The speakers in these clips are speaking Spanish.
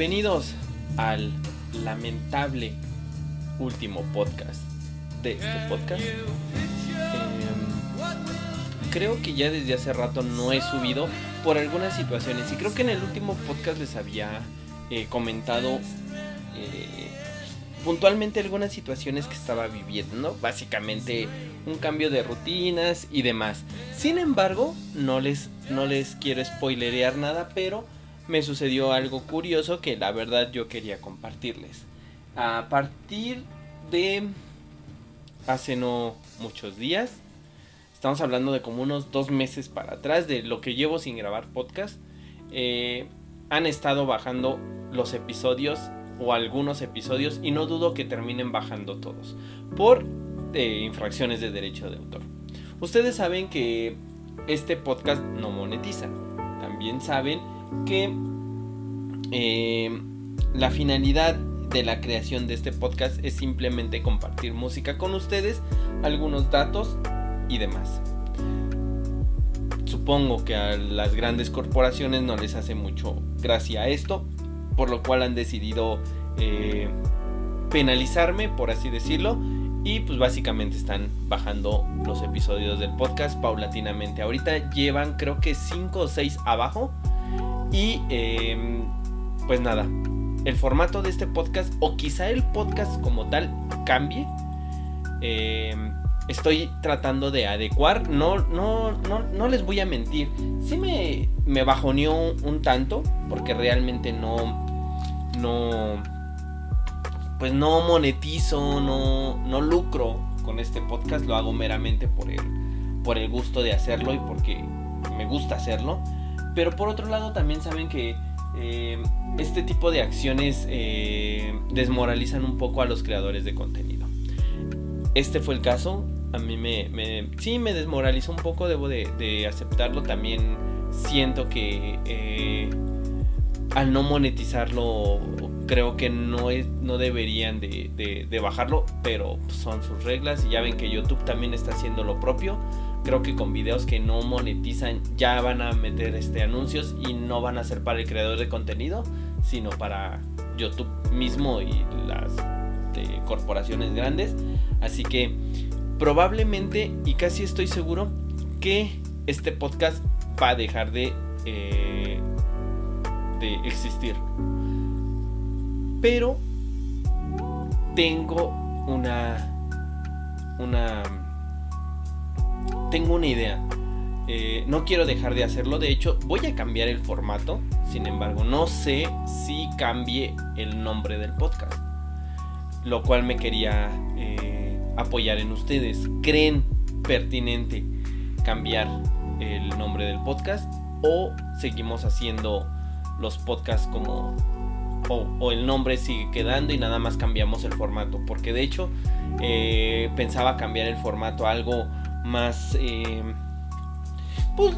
bienvenidos al lamentable último podcast de este podcast. Em, creo que ya desde hace rato no he subido por algunas situaciones y creo que en el último podcast les había eh, comentado eh, puntualmente algunas situaciones que estaba viviendo. Básicamente un cambio de rutinas y demás. Sin embargo, no les, no les quiero spoilerear nada, pero me sucedió algo curioso que la verdad yo quería compartirles. A partir de hace no muchos días, estamos hablando de como unos dos meses para atrás de lo que llevo sin grabar podcast, eh, han estado bajando los episodios o algunos episodios y no dudo que terminen bajando todos por eh, infracciones de derecho de autor. Ustedes saben que este podcast no monetiza. También saben que eh, la finalidad de la creación de este podcast es simplemente compartir música con ustedes, algunos datos y demás. Supongo que a las grandes corporaciones no les hace mucho gracia esto, por lo cual han decidido eh, penalizarme, por así decirlo, y pues básicamente están bajando los episodios del podcast paulatinamente. Ahorita llevan creo que 5 o 6 abajo. Y eh, pues nada, el formato de este podcast o quizá el podcast como tal cambie. Eh, estoy tratando de adecuar. No, no, no, no les voy a mentir. Sí me, me un tanto porque realmente no... No pues no monetizo, no, no lucro con este podcast, lo hago meramente por el, por el gusto de hacerlo y porque me gusta hacerlo. Pero por otro lado también saben que eh, este tipo de acciones eh, desmoralizan un poco a los creadores de contenido. Este fue el caso, a mí me, sí me desmoralizó un poco, debo de, aceptarlo. También siento que eh, al no monetizarlo creo que no, no deberían de, de, de bajarlo, pero son sus reglas y ya ven que YouTube también está haciendo lo propio. Creo que con videos que no monetizan ya van a meter este anuncios y no van a ser para el creador de contenido, sino para YouTube mismo y las de, corporaciones grandes. Así que probablemente y casi estoy seguro que este podcast va a dejar de, eh, de existir pero tengo una una tengo una idea eh, no quiero dejar de hacerlo de hecho voy a cambiar el formato sin embargo no sé si cambie el nombre del podcast lo cual me quería eh, apoyar en ustedes creen pertinente cambiar el nombre del podcast o seguimos haciendo los podcasts como o, o, el nombre sigue quedando y nada más cambiamos el formato. Porque de hecho eh, pensaba cambiar el formato algo más... Eh, pues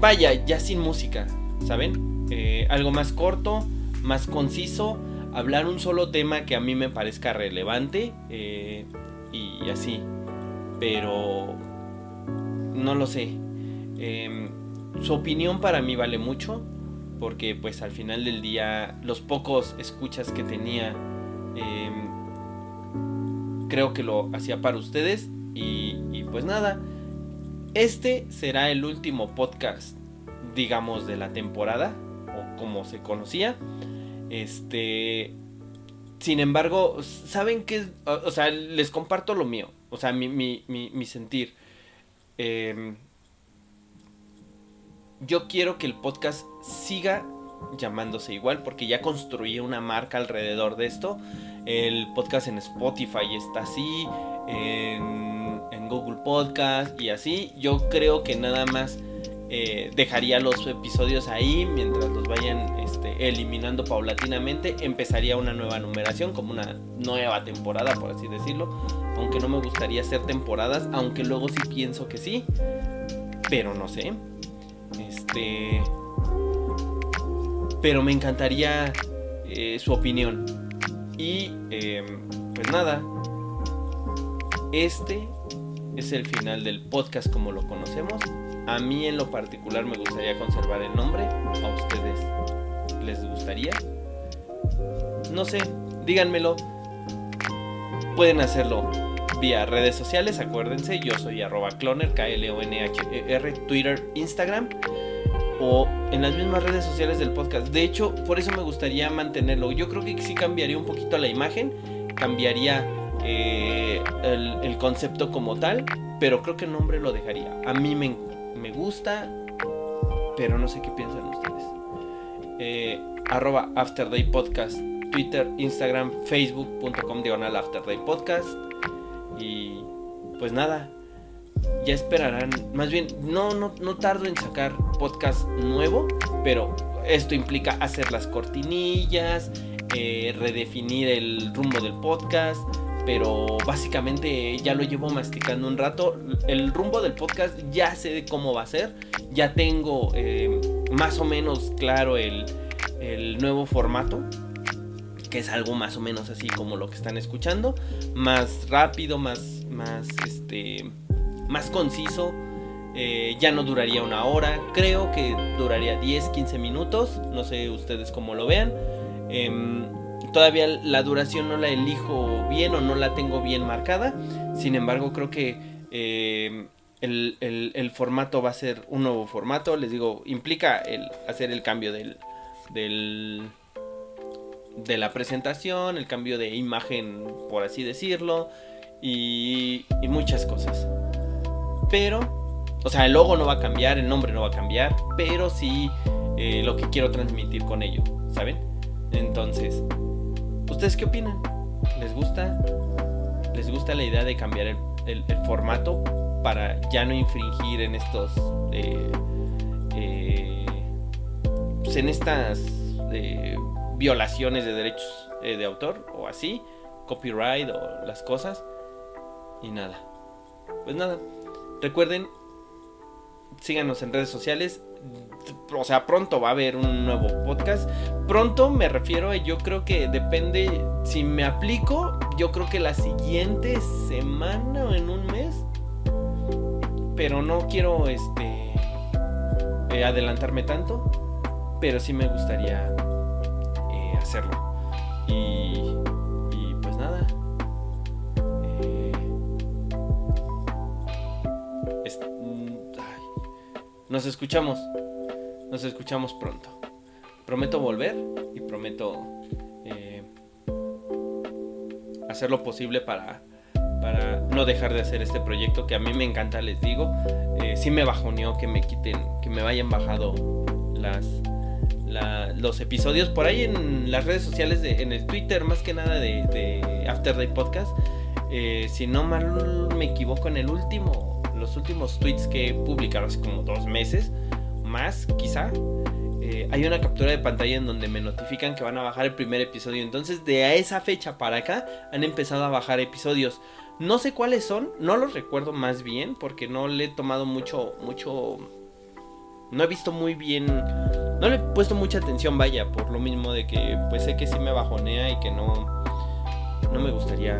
vaya, ya sin música, ¿saben? Eh, algo más corto, más conciso, hablar un solo tema que a mí me parezca relevante y así. Pero... No lo sé. Em, su opinión para mí vale mucho porque pues al final del día los pocos escuchas que tenía eh, creo que lo hacía para ustedes y, pues nada este será el último podcast digamos de la temporada o como se conocía. Este sin embargo saben que o sea les comparto lo mío o sea mi, mi, mi, sentir. Eh, yo quiero que el podcast siga llamándose igual porque ya construí una marca alrededor de esto. El podcast en Spotify está así, Google Podcast y así. Yo creo que nada más eh, dejaría los episodios ahí mientras los vayan este, eliminando paulatinamente. Empezaría una nueva numeración, como una nueva temporada, por así decirlo. Aunque no me gustaría hacer temporadas, aunque luego sí pienso que sí. Pero no sé. Este. Pero me encantaría eh, su opinión. Y em, pues nada. Este es el final del podcast como lo conocemos. A mí en lo particular me gustaría conservar el nombre. ¿A ustedes les gustaría? No sé, díganmelo. Pueden hacerlo vía redes sociales, acuérdense, yo soy arroba cloner, K-L-O-N-H-E-R, Twitter, Instagram o en las mismas redes sociales del podcast. De hecho, por eso me gustaría mantenerlo. Yo creo que sí cambiaría un poquito la imagen, cambiaría eh, el, concepto como tal, pero creo que el nombre lo dejaría. A mí me, me gusta, pero no sé qué piensan ustedes. Eh, arroba Afterday Podcast, Twitter, Instagram, Facebook.com diagonal Afterday Podcast. Y pues nada, ya esperarán. Más bien, no, no, no tardo en sacar podcast nuevo, pero esto implica hacer las cortinillas, eh, redefinir el rumbo del podcast pero básicamente ya lo llevo masticando un rato. El rumbo del podcast ya sé cómo va a ser, ya tengo eh, más o menos claro el, el, nuevo formato, que es algo más o menos así como lo que están escuchando, más rápido, más, más, este, más conciso. Eh, ya no duraría una hora, creo que duraría 10, 15 minutos, no sé ustedes cómo lo vean. Eh, todavía la duración no la elijo bien o no la tengo bien marcada. Sin embargo, creo que eh, el, el, formato va a ser un nuevo formato. Les digo, implica el hacer el cambio del, del, de la presentación, el cambio de imagen, por así decirlo, y, y muchas cosas. Pero, o sea, el logo no va a cambiar, el nombre no va a cambiar, pero sí eh, lo que quiero transmitir con ello, ¿saben? Entonces, ¿Ustedes qué opinan? ¿Les gusta? ¿Les gusta la idea de cambiar el, formato para ya no infringir en estos... Eh, eh, pues en estas eh, violaciones de derechos de autor o así, copyright o las cosas? Y nada. Pues nada. Recuerden, síganos en redes sociales o sea, pronto va a haber un nuevo podcast. Pronto me refiero, yo creo que depende, si me aplico, yo creo que la siguiente semana o en un mes. Pero no quiero este eh, adelantarme tanto, pero sí me gustaría eh, hacerlo. Y, y pues nada. Nos escuchamos. Nos escuchamos pronto. Prometo volver y prometo eh, hacer lo posible para, para no dejar de hacer este proyecto que a mí me encanta, les digo. Eh, sí me bajoneó que me quiten, que me vayan bajado las, los episodios por ahí en las redes sociales, en el Twitter más que nada de, de After Day Podcast. Eh, si no mal me equivoco en el último, los últimos tweets que he publicado hace como dos meses más, quizá, eh, hay una captura de pantalla en donde me notifican que van a bajar el primer episodio. Entonces, de esa fecha para acá, han empezado a bajar episodios. No sé cuáles son, no los recuerdo más bien, porque no le he tomado mucho, mucho. No he visto muy bien. No le he puesto mucha atención, vaya, por lo mismo de que, pues sé que sí me bajonea y que no. No me gustaría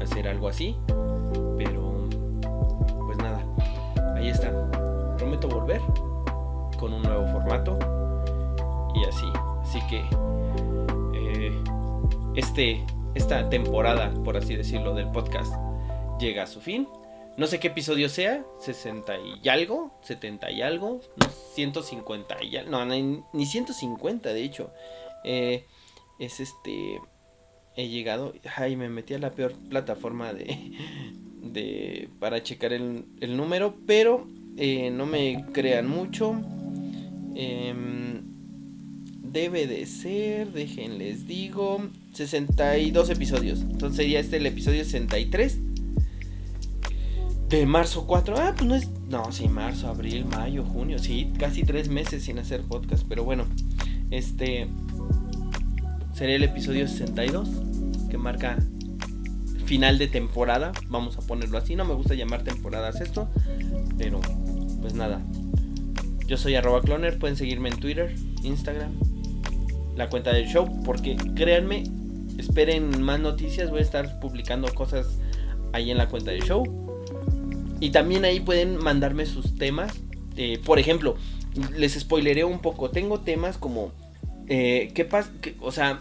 hacer algo así. Ahí está prometo volver con un nuevo formato y así. Así que eh, este, esta temporada, por así decirlo, del podcast llega a su fin. No sé qué episodio sea, 60 y algo, 70 y algo, no, 150 y algo, no, ni 150 de hecho. Eh, es este, he llegado, ay, me metí a la peor plataforma de, de para checar el, el número, pero eh, no me crean mucho. Em, debe de ser, déjenles digo, 62 episodios. Entonces sería este el episodio 63 de marzo 4. Ah, pues no es. No, sí, marzo, abril, mayo, junio. Sí, casi tres meses sin hacer podcast. Pero bueno, este sería el episodio 62 que marca final de temporada. Vamos a ponerlo así. No me gusta llamar temporadas esto. Pero, pues nada. Yo soy arroba cloner. Pueden seguirme en Twitter, Instagram, la cuenta del show. Porque créanme, esperen más noticias. Voy a estar publicando cosas ahí en la cuenta del show. Y también ahí pueden mandarme sus temas. Eh, por ejemplo, les spoileré un poco. Tengo temas como. Eh, ¿Qué pasa? O sea,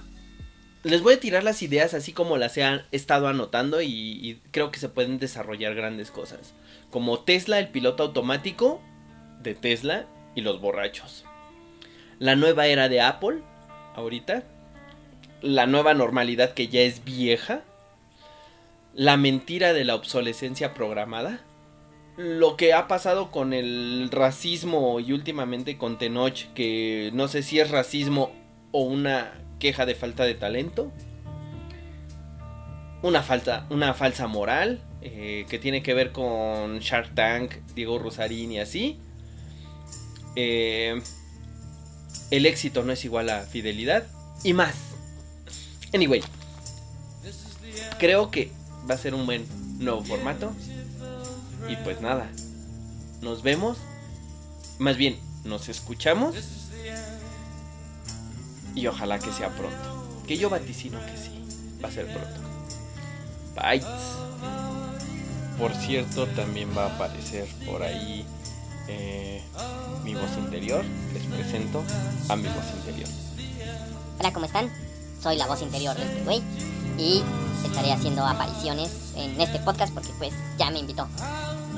les voy a tirar las ideas así como las he estado anotando y, creo que se pueden desarrollar grandes cosas. Como Tesla, el piloto automático de Tesla y los borrachos. La nueva era de Apple, ahorita. La nueva normalidad que ya es vieja. La mentira de la obsolescencia programada. Lo que ha pasado con el racismo y últimamente con Tenoch, que no sé si es racismo o una queja de falta de talento. Una, falta, una falsa moral eh, que tiene que ver con Shark Tank, Diego Rosarín y así. Eh, el éxito no es igual a fidelidad y más. Anyway, creo que va a ser un buen nuevo formato. Y pues nada, nos vemos. Más bien, nos escuchamos. Y ojalá que sea pronto. Que yo vaticino que sí. Va a ser pronto. Bye. Por cierto, también va a aparecer por ahí eh, mi voz interior. Les presento a mi voz interior. Hola, ¿cómo están? Soy la voz interior de este güey. Y estaré haciendo apariciones en este podcast porque pues ya me invitó.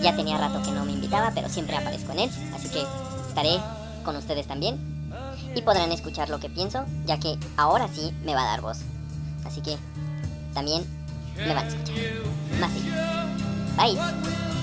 Ya tenía rato que no me invitaba, pero siempre aparezco en él. Así que estaré con ustedes también. Y podrán escuchar lo que pienso, ya que ahora sí me va a dar voz. Así que también me van a escuchar. Más. Bye.